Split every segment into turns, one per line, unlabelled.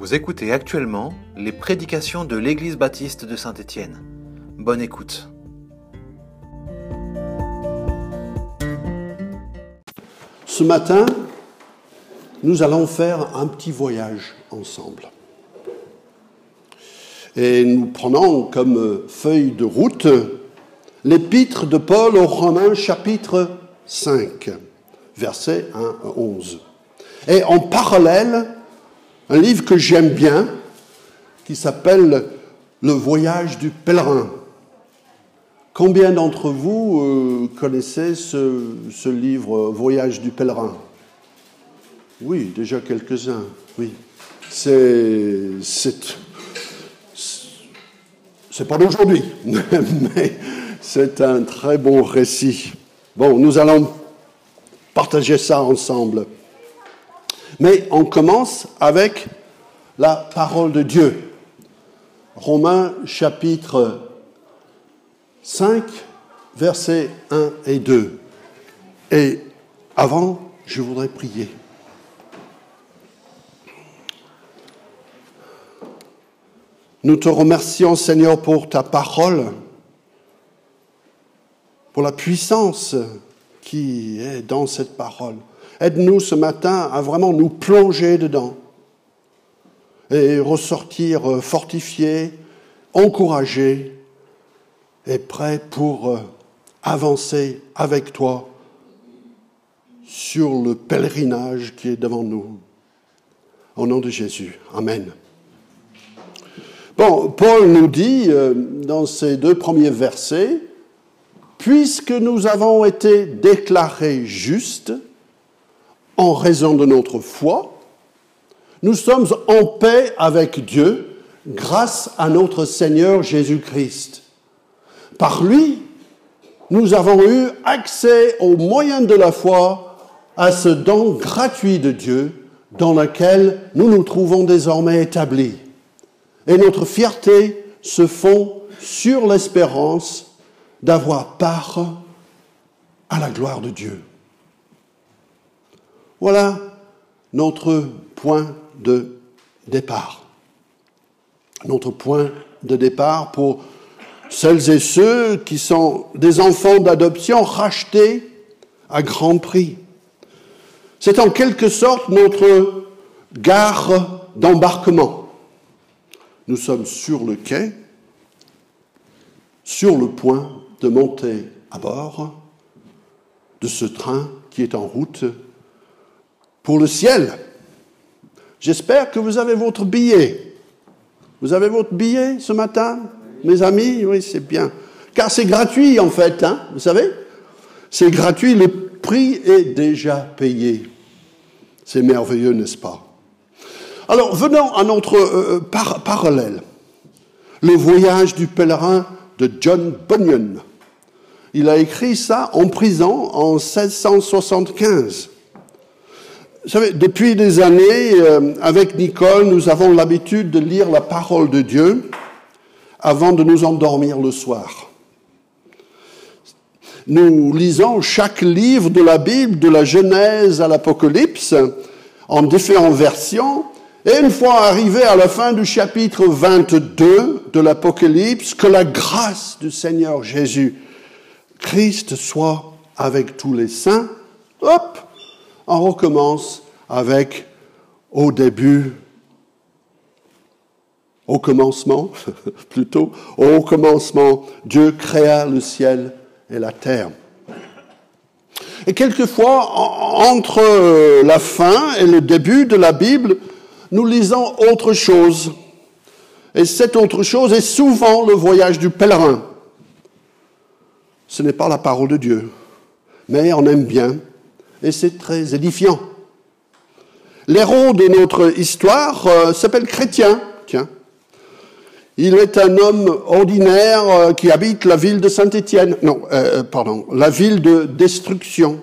Vous écoutez actuellement les prédications de l'Église baptiste de Saint-Étienne. Bonne écoute.
Ce matin, nous allons faire un petit voyage ensemble. Et nous prenons comme feuille de route l'épître de Paul aux Romains chapitre 5, versets 1 à 11. Et en parallèle, un livre que j'aime bien, qui s'appelle Le voyage du pèlerin. Combien d'entre vous euh, connaissez ce, livre Voyage du pèlerin? Oui, déjà quelques-uns, oui. C'est, c'est, c'est pas d'aujourd'hui, mais c'est un très bon récit. Bon, nous allons partager ça ensemble. Mais on commence avec la parole de Dieu. Romains chapitre 5, versets 1 et 2. Et avant, je voudrais prier. Nous te remercions, Seigneur, pour ta parole, pour la puissance qui est dans cette parole. Aide-nous ce matin à vraiment nous plonger dedans et ressortir euh, fortifiés, encouragés et prêts pour euh, avancer avec toi sur le pèlerinage qui est devant nous. Au nom de Jésus. Amen. Bon, Paul nous dit euh, dans ces deux premiers versets, puisque nous avons été déclarés justes, en raison de notre foi, nous sommes en paix avec Dieu grâce à notre Seigneur Jésus-Christ. Par lui, nous avons eu accès au moyen de la foi à ce don gratuit de Dieu dans lequel nous nous trouvons désormais établis. Et notre fierté se fond sur l'espérance d'avoir part à la gloire de Dieu. Voilà notre point de départ. Notre point de départ pour celles et ceux qui sont des enfants d'adoption rachetés à grand prix. C'est en quelque sorte notre gare d'embarquement. Nous sommes sur le quai, sur le point de monter à bord de ce train qui est en route pour le ciel. J'espère que vous avez votre billet. Vous avez votre billet ce matin, mes amis? Oui, c'est bien. Car c'est gratuit en fait, hein, vous savez? C'est gratuit, le prix est déjà payé. C'est merveilleux, n'est-ce pas? Alors, venons à notre euh, euh, parallèle. Le voyage du pèlerin de John Bunyan. Il a écrit ça en prison en 1675. Vous savez, depuis des années, euh, avec Nicole, nous avons l'habitude de lire la parole de Dieu avant de nous endormir le soir. Nous lisons chaque livre de la Bible, de la Genèse à l'Apocalypse, en différentes versions, et une fois arrivé à la fin du chapitre 22 de l'Apocalypse, que la grâce du Seigneur Jésus Christ soit avec tous les saints, hop, on recommence avec au début, au commencement, plutôt, au commencement, Dieu créa le ciel et la terre. Et quelquefois, entre la fin et le début de la Bible, nous lisons autre chose. Et cette autre chose est souvent le voyage du pèlerin. Ce n'est pas la parole de Dieu, mais on aime bien et c'est très édifiant. L'héros de notre histoire euh, s'appelle Chrétien. Tiens. Il est un homme ordinaire euh, qui habite la ville de Saint-Étienne. Non, euh, pardon, la ville de destruction.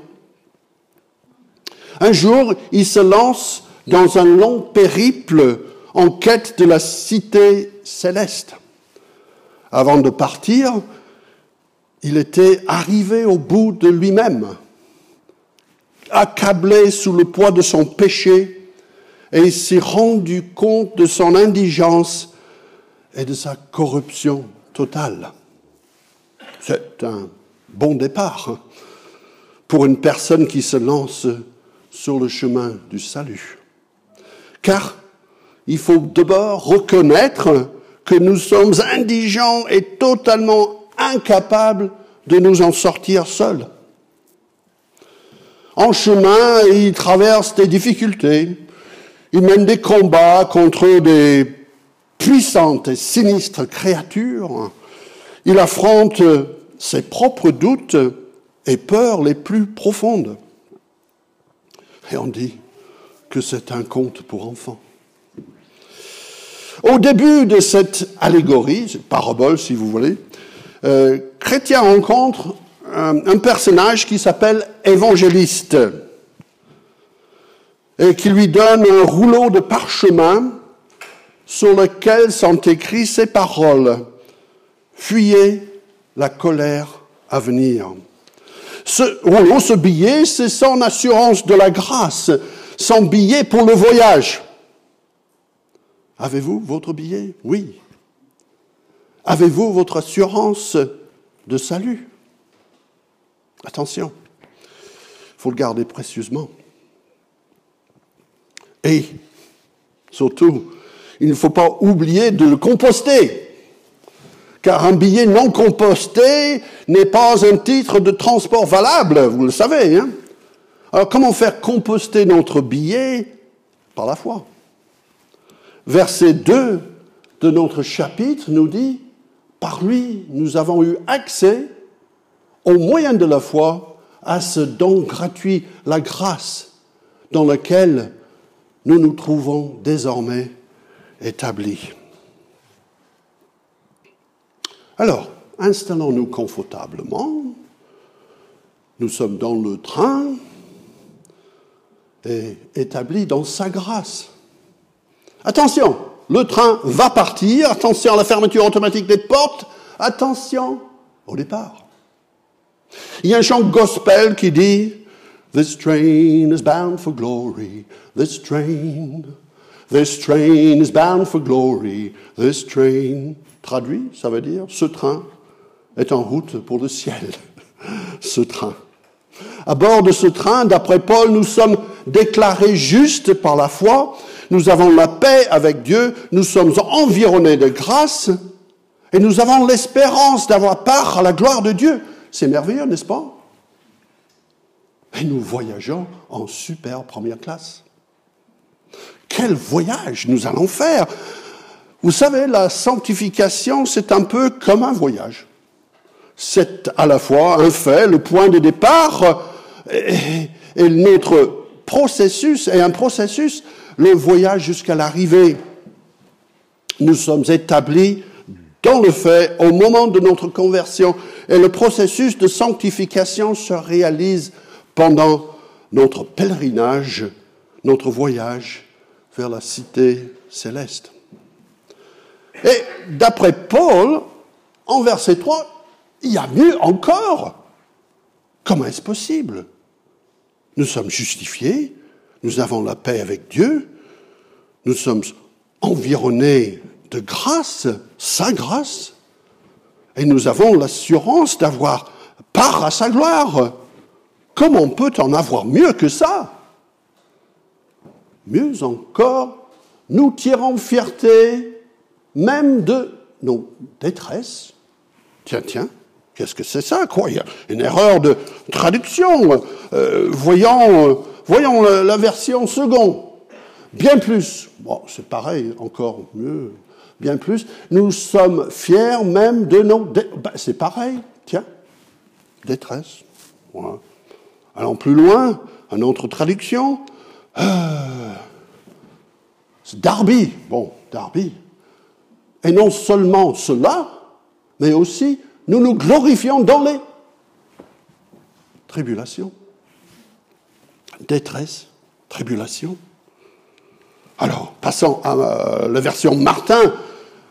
Un jour, il se lance dans un long périple en quête de la cité céleste. Avant de partir, il était arrivé au bout de lui-même accablé sous le poids de son péché et s'est rendu compte de son indigence et de sa corruption totale. C'est un bon départ hein, pour une personne qui se lance sur le chemin du salut. Car il faut d'abord reconnaître que nous sommes indigents et totalement incapables de nous en sortir seuls. En chemin, il traverse des difficultés, il mène des combats contre des puissantes et sinistres créatures, il affronte ses propres doutes et peurs les plus profondes. Et on dit que c'est un conte pour enfants. Au début de cette allégorie, cette parabole si vous voulez, euh, Chrétien rencontre un, personnage qui s'appelle évangéliste et qui lui donne un rouleau de parchemin sur lequel sont écrites ces paroles. Fuyez la colère à venir. Ce rouleau, ce billet, c'est son assurance de la grâce, son billet pour le voyage. Avez-vous votre billet? Oui. Avez-vous votre assurance de salut? Attention, il faut le garder précieusement. Et surtout, il ne faut pas oublier de le composter. Car un billet non composté n'est pas un titre de transport valable, vous le savez. Hein Alors comment faire composter notre billet Par la foi? Verset 2 de notre chapitre nous dit, par lui, nous avons eu accès, au moyen de la foi, à ce don gratuit, la grâce, dans laquelle nous nous trouvons désormais établis. Alors, installons-nous confortablement. Nous sommes dans le train et établis dans sa grâce. Attention, le train va partir, attention à la fermeture automatique des portes, attention au départ. Il y a un chant gospel qui dit This train is bound for glory, this train, this train is bound for glory, this train. Traduit, ça veut dire ce train est en route pour le ciel. ce train. À bord de ce train, d'après Paul, nous sommes déclarés justes par la foi, nous avons la paix avec Dieu, nous sommes environnés de grâce et nous avons l'espérance d'avoir part à la gloire de Dieu. C'est merveilleux, n'est-ce pas? Et nous voyageons en super première classe. Quel voyage nous allons faire Vous savez, la sanctification, c'est un peu comme un voyage. C'est à la fois un fait, le point de départ, et, notre processus est un processus le voyage jusqu'à l'arrivée. Nous sommes établis dans le fait au moment de notre conversion et le processus de sanctification se réalise pendant notre pèlerinage, notre voyage vers la cité céleste. Et d'après Paul, en verset 3, il y a mieux encore. Comment est-ce possible? Nous sommes justifiés, nous avons la paix avec Dieu, nous sommes environnés de grâce, sa grâce, et nous avons l'assurance d'avoir part à sa gloire. Comment peut en avoir mieux que ça Mieux encore, nous tirons fierté même de nos détresses. Tiens, tiens, qu'est-ce que c'est ça quoi? Il y a une erreur de traduction. Euh, voyons euh, Voyons la, version seconde. Bien plus, bon, c'est pareil, encore mieux, bien plus, nous sommes fiers même de nos... Ben, c'est pareil, tiens, détresse. Allons plus loin, une autre traduction. Euh, Darby, bon, Darby. Et non seulement cela, mais aussi nous nous glorifions dans les tribulations détresse, tribulation. Alors, passons à euh, la version Martin,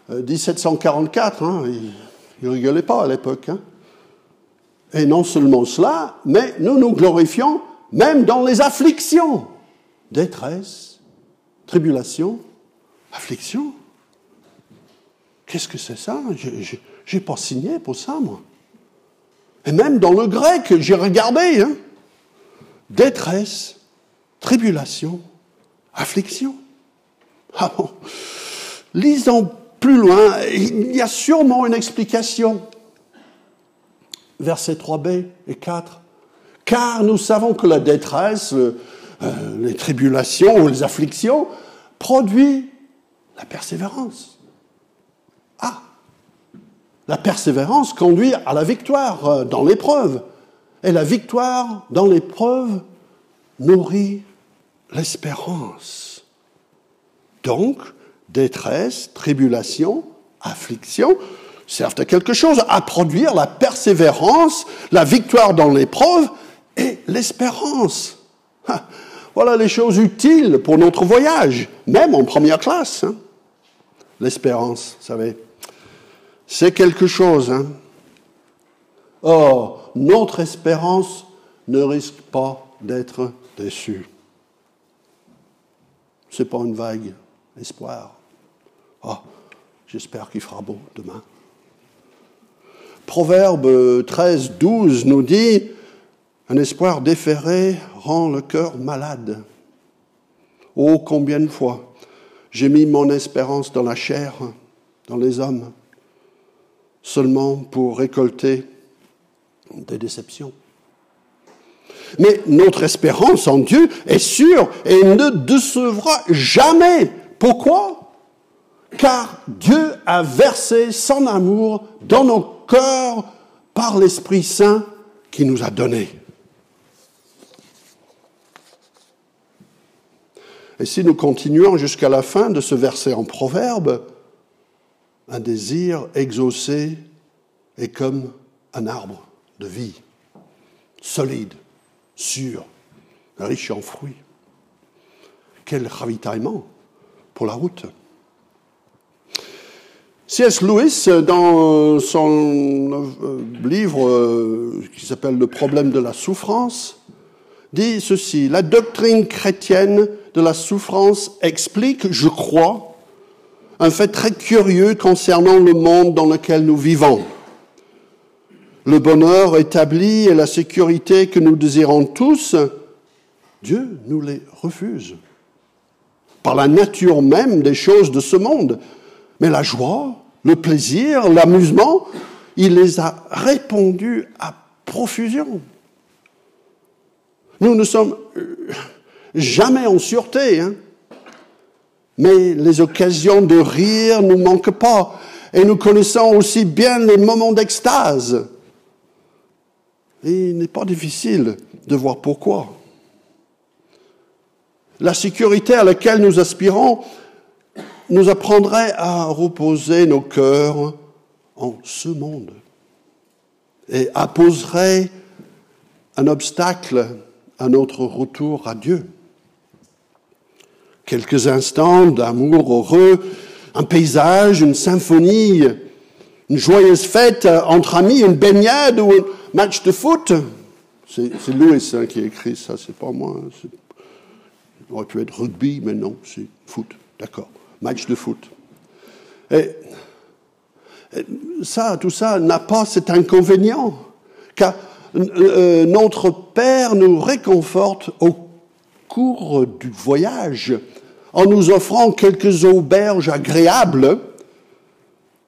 1744, euh, hein, il ne rigolait pas à l'époque. Hein. Et non seulement cela, mais nous nous glorifions même dans les afflictions, détresse, tribulation, affliction. Qu'est-ce que c'est ça? Je n'ai pas signé pour ça, moi. Et même dans le grec, j'ai regardé. Hein. Détresse, tribulation, affliction. Ah bon? Lisons plus loin, il y a sûrement une explication. Versets 3b et 4. Car nous savons que la détresse, euh, les tribulations ou les afflictions produit la persévérance. Ah La persévérance conduit à la victoire euh, dans l'épreuve. Et la victoire dans l'épreuve nourrit l'espérance. Donc, détresse, tribulation, affliction servent à quelque chose, à produire la persévérance, la victoire dans l'épreuve et l'espérance. Ah, voilà les choses utiles pour notre voyage, même en première classe. Hein. L'espérance, vous savez, c'est quelque chose. Hein. Or, notre espérance ne risque pas d'être déçue. Ce n'est pas une vague espoir. Oh, j'espère qu'il fera beau demain. Proverbe 13, 12 nous dit Un espoir déféré rend le cœur malade. Oh, combien de fois j'ai mis mon espérance dans la chair, dans les hommes, seulement pour récolter des déceptions. Mais notre espérance en Dieu est sûre et ne décevra jamais. Pourquoi? Car Dieu a versé son amour dans nos cœur par l'Esprit Saint qui nous a donné. Et si nous continuons jusqu'à la fin de ce verset en proverbe, un désir exaucé est comme un arbre de vie, solide, sûr, riche en fruits. Quel ravitaillement pour la route. C.S. Lewis, dans son euh, livre euh, qui s'appelle Le problème de la souffrance, dit ceci, la doctrine chrétienne de la souffrance explique, je crois, un fait très curieux concernant le monde dans lequel nous vivons. Le bonheur établi et la sécurité que nous désirons tous, Dieu nous les refuse. Par la nature même des choses de ce monde. Mais la joie, le plaisir, l'amusement, il les a répandus à profusion. Nous ne sommes euh, jamais en sûreté, hein. mais les occasions de rire ne manquent pas, et nous connaissons aussi bien les moments d'extase. Il n'est pas difficile de voir pourquoi. La sécurité à laquelle nous aspirons nous apprendrait à reposer nos cœurs en ce monde et apposerait un obstacle à notre retour à Dieu. Quelques instants d'amour heureux, un paysage, une symphonie, une joyeuse fête entre amis, une baignade ou un match de foot. C'est Louis hein, qui a écrit ça, c'est pas moi. Hein, être rugby, mais non, c'est foot. D'accord match de foot. Et ça, tout ça n'a pas cet inconvénient, car euh, notre Père nous réconforte au cours du voyage en nous offrant quelques auberges agréables,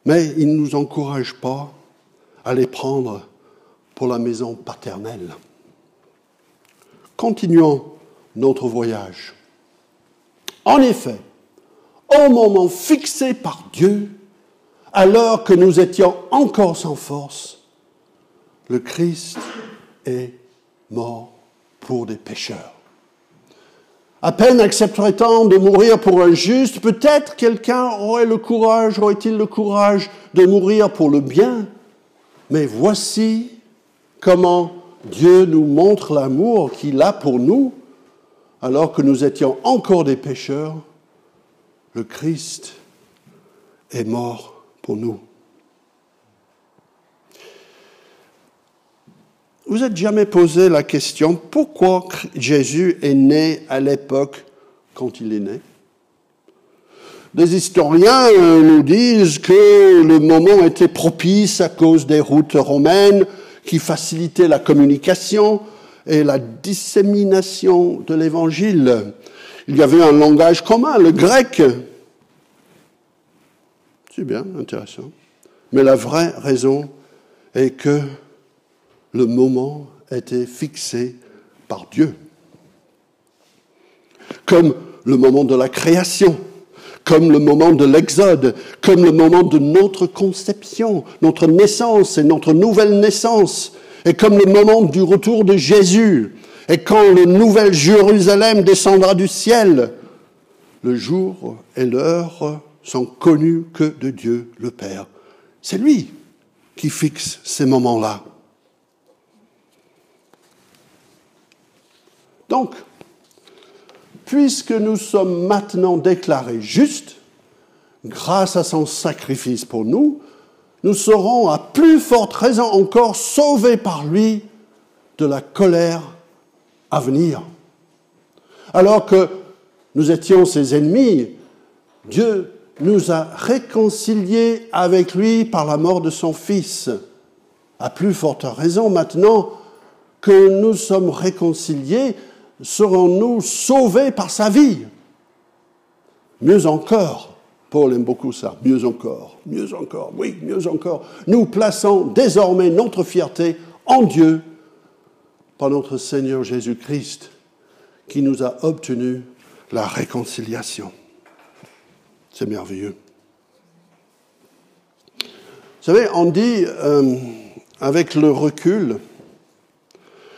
mais il ne nous encourage pas à les prendre pour la maison paternelle. Continuons notre voyage. En effet, au moment fixé par Dieu, alors que nous étions encore sans force, le Christ est mort pour des pécheurs. À peine accepterait-on de mourir pour un juste, peut-être quelqu'un aurait le courage, aurait-il le courage de mourir pour le bien. Mais voici comment Dieu nous montre l'amour qu'il a pour nous, alors que nous étions encore des pécheurs le Christ est mort pour nous. Vous êtes jamais posé la question pourquoi Jésus est né à l'époque quand il est né? Des historiens euh, nous disent que le moment était propice à cause des routes romaines qui facilitaient la communication et la dissémination de l'évangile. Il y avait un langage commun, le grec. C'est bien, intéressant. Mais la vraie raison est que le moment était fixé par Dieu. Comme le moment de la création, comme le moment de l'exode, comme le moment de notre conception, notre naissance et notre nouvelle naissance, et comme le moment du retour de Jésus, et quand le nouvel Jérusalem descendra du ciel, le jour et l'heure sont connus que de Dieu le Père. C'est lui qui fixe ces moments-là. Donc, puisque nous sommes maintenant déclarés justes, grâce à son sacrifice pour nous, nous serons à plus forte raison encore sauvés par lui de la colère à venir. Alors que nous étions ses ennemis, Dieu nous a réconciliés avec lui par la mort de son Fils. À plus forte raison maintenant que nous sommes réconciliés, serons-nous sauvés par sa vie Mieux encore, Paul aime beaucoup ça, mieux encore, mieux encore, oui, mieux encore. Nous plaçons désormais notre fierté en Dieu par notre Seigneur Jésus-Christ qui nous a obtenu la réconciliation. C'est merveilleux. Vous savez, on dit, euh, avec le recul,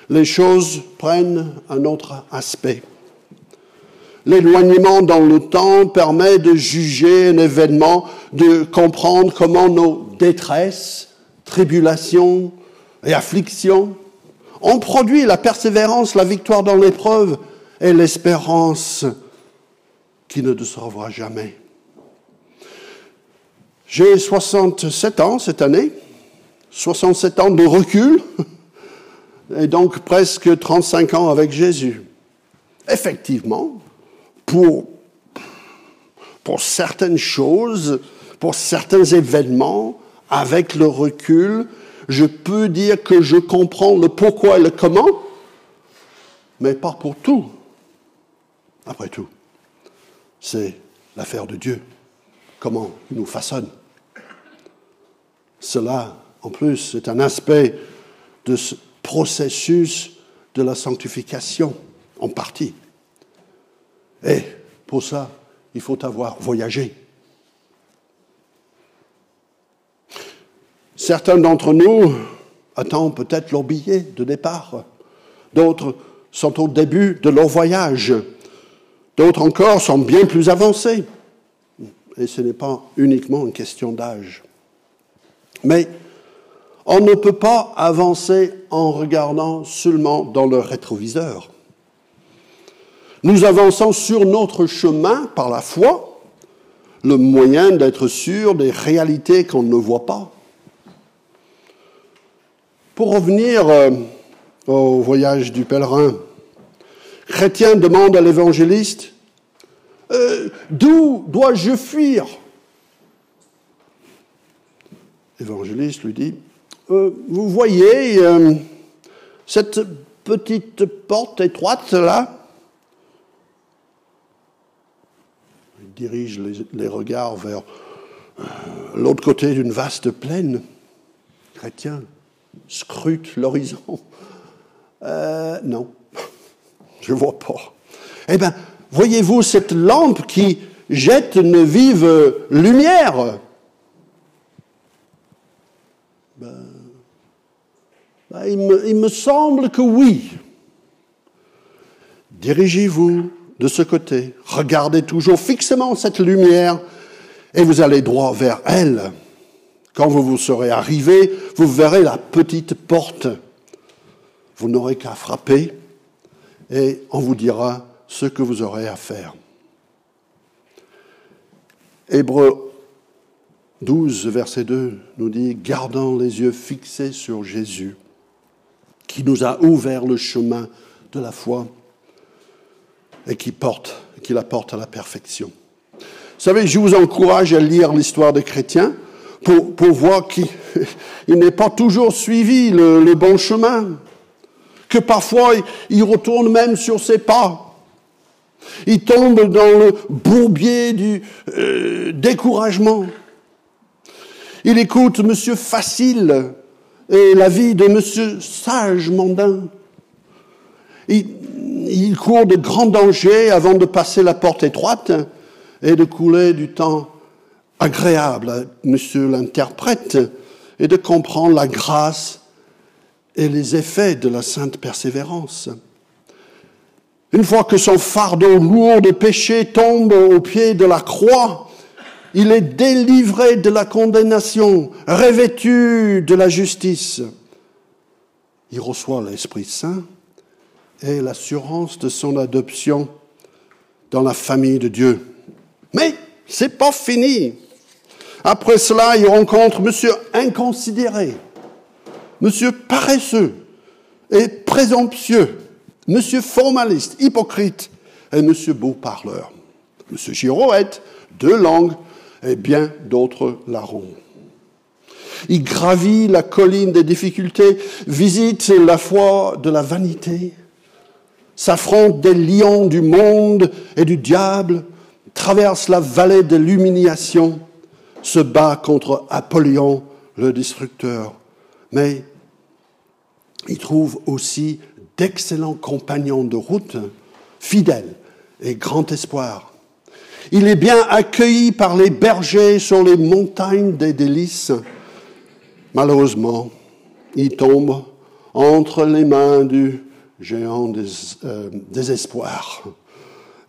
les choses prennent un autre aspect. L'éloignement dans le temps permet de juger un événement, de comprendre comment nos détresses, tribulations et afflictions ont produit la persévérance, la victoire dans l'épreuve et l'espérance qui ne se revoit jamais. J'ai 67 ans cette année, 67 ans de recul, et donc presque 35 ans avec Jésus. Effectivement, pour, pour certaines choses, pour certains événements, avec le recul, je peux dire que je comprends le pourquoi et le comment, mais pas pour tout. Après tout, c'est l'affaire de Dieu, comment il nous façonne. Cela, en plus, c'est un aspect de ce processus de la sanctification, en partie. Et pour ça, il faut avoir voyagé. Certains d'entre nous attendent peut-être leur billet de départ. D'autres sont au début de leur voyage. D'autres encore sont bien plus avancés. Et ce n'est pas uniquement une question d'âge. Mais on ne peut pas avancer en regardant seulement dans le rétroviseur. Nous avançons sur notre chemin par la foi, le moyen d'être sûr des réalités qu'on ne voit pas. Pour revenir euh, au voyage du pèlerin, Chrétien demande à l'évangéliste, euh, D'où dois-je fuir? L'évangéliste lui dit, euh, Vous voyez cette petite porte étroite là? Il dirige les, regards vers l'autre côté d'une vaste plaine. Chrétien, scrute l'horizon. Euh, non, je ne vois pas. Eh bien, voyez-vous cette lampe qui jette une vive lumière? Ben, ben, il, me, il me semble que oui. Dirigez-vous de ce côté, regardez toujours fixement cette lumière et vous allez droit vers elle. Quand vous vous serez arrivé, vous verrez la petite porte. Vous n'aurez qu'à frapper et on vous dira ce que vous aurez à faire. Hébreu 12, verset 2 nous dit, gardant les yeux fixés sur Jésus, qui nous a ouvert le chemin de la foi et qui porte, qui la porte à la perfection. savez, je vous encourage à lire l'histoire des chrétiens pour, voir qu'il n'est pas toujours suivi le, bon chemin, que parfois il retourne même sur ses pas. Il tombe dans le bourbier du euh, découragement. Il écoute Monsieur Facile et la vie de Monsieur Sage Mondain. Il, il court de grands dangers avant de passer la porte étroite et de couler du temps agréable à Monsieur l'interprète et de comprendre la grâce et les effets de la sainte persévérance. Une fois que son fardeau lourd de péché tombe au pied de la croix, il est délivré de la condamnation, revêtu de la justice. Il reçoit l'Esprit Saint et l'assurance de son adoption dans la famille de Dieu. Mais c'est pas fini. Après cela, il rencontre monsieur inconsidéré, monsieur paresseux et présomptueux, monsieur formaliste, hypocrite et monsieur beau parleur. Monsieur Girouette, deux langues et bien d'autres larrons. Il gravit la colline des difficultés, visite la foi de la vanité, s'affronte des lions du monde et du diable, traverse la vallée de l'humiliation, se bat contre Apollyon, le destructeur. Mais il trouve aussi d'excellents compagnons de route, fidèles et grand espoir. Il est bien accueilli par les bergers sur les montagnes des délices. Malheureusement, il tombe entre les mains du géant des, euh.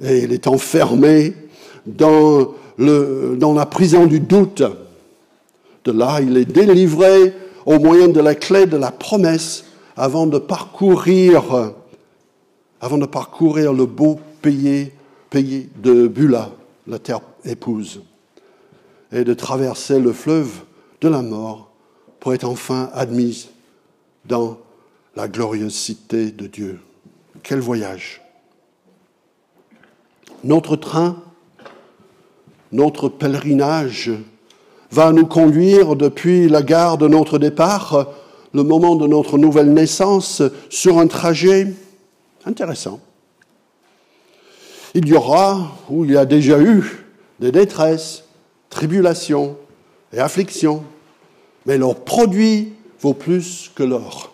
Et il est enfermé dans, dans la prison du doute. De là, il est délivré au moyen de la clé de la promesse avant de parcourir, avant de parcourir le beau pays, pays de Bula, la terre épouse, et de traverser le fleuve de la mort pour être enfin admis dans la glorieuse cité de Dieu. Quel voyage Notre train notre pèlerinage va nous conduire depuis la gare de notre départ, le moment de notre nouvelle naissance, sur un trajet intéressant. Il y aura, ou il y a déjà eu, des détresses, tribulations et afflictions, mais leur produit vaut plus que l'or.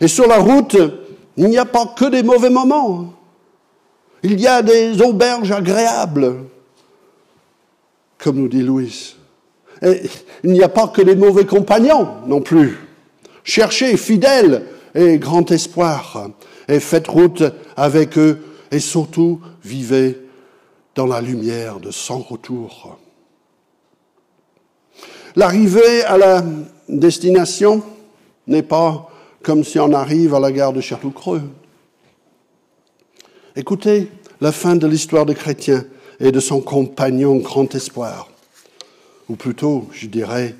Et sur la route, il n'y a pas que des mauvais moments. Il y a des auberges agréables, comme nous dit Louis. Et il n'y a pas que des mauvais compagnons non plus. Cherchez fidèles et grand espoir, et faites route avec eux, et surtout vivez dans la lumière de son retour. L'arrivée à la destination n'est pas comme si on arrive à la gare de Château-Creux. Écoutez la fin de l'histoire des chrétiens et de son compagnon grand espoir, ou plutôt, je dirais,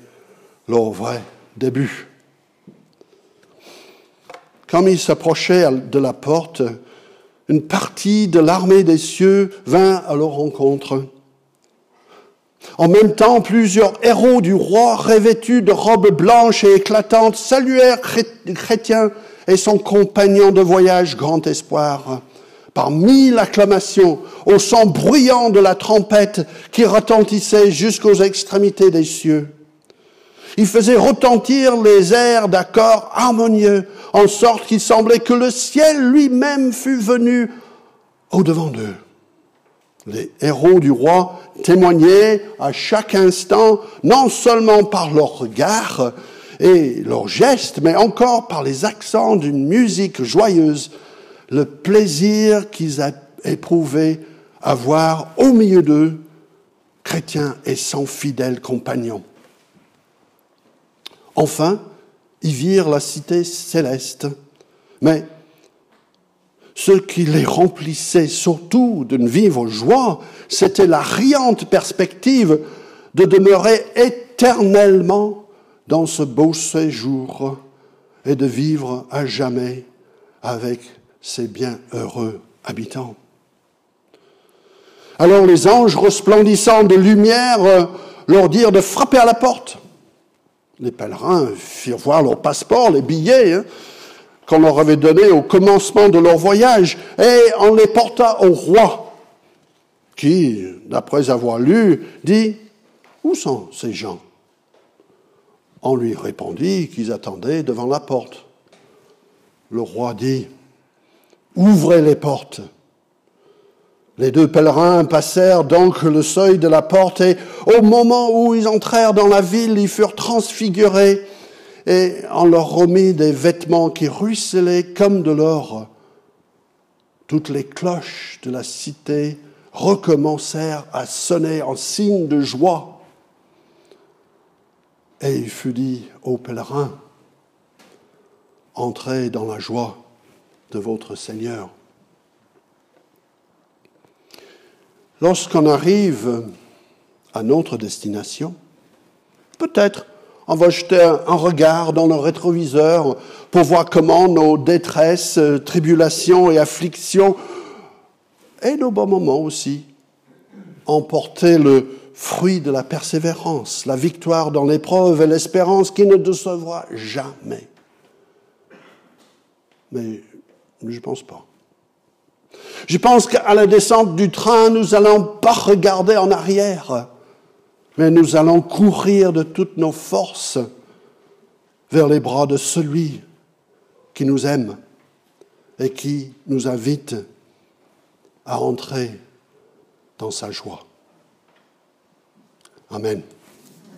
leur vrai début. Comme il s'approchait de la porte, une partie de l'armée des cieux vint à leur rencontre. En même temps, plusieurs héros du roi, revêtus de robes blanches et éclatantes, saluèrent Chrétien et son compagnon de voyage, grand espoir par mille acclamations, au son bruyant de la trompette qui retentissait jusqu'aux extrémités des cieux. Il faisait retentir les airs d'accords harmonieux, en sorte qu'il semblait que le ciel lui-même fût venu au-devant d'eux. Les héros du roi témoignaient à chaque instant, non seulement par leurs regards et leurs gestes, mais encore par les accents d'une musique joyeuse, le plaisir qu'ils éprouvaient à voir au milieu d'eux chrétiens et son fidèle compagnon. Enfin, ils virent la cité céleste, mais ce qui les remplissait surtout d'une vive joie, c'était la riante perspective de demeurer éternellement dans ce beau séjour et de vivre à jamais avec ses bienheureux habitants. Alors les anges resplendissants de lumière euh, leur dirent de frapper à la porte. Les pèlerins firent voir leur passeport, les billets hein, qu'on leur avait donnés au commencement de leur voyage, et on les porta au roi, qui, d'après avoir lu, dit, Où sont ces gens? On lui répondit qu'ils attendaient devant la porte. Le roi dit, Ouvrez les portes. Les deux pèlerins passèrent donc le seuil de la porte et au moment où ils entrèrent dans la ville, ils furent transfigurés et on leur remit des vêtements qui ruisselaient comme de l'or. Toutes les cloches de la cité recommencèrent à sonner en signe de joie. Et il fut dit aux pèlerins, entrez dans la joie de votre Seigneur. Lorsqu'on arrive à notre destination, peut-être on va jeter un regard dans le rétroviseur pour voir comment nos détresses, tribulations et afflictions, et nos bons moments aussi, ont porté le fruit de la persévérance, la victoire dans l'épreuve et l'espérance qui ne décevra jamais. Mais je ne pense pas. Je pense qu'à la descente du train, nous n'allons pas regarder en arrière, mais nous allons courir de toutes nos forces vers les bras de celui qui nous aime et qui nous invite à entrer dans sa joie. Amen.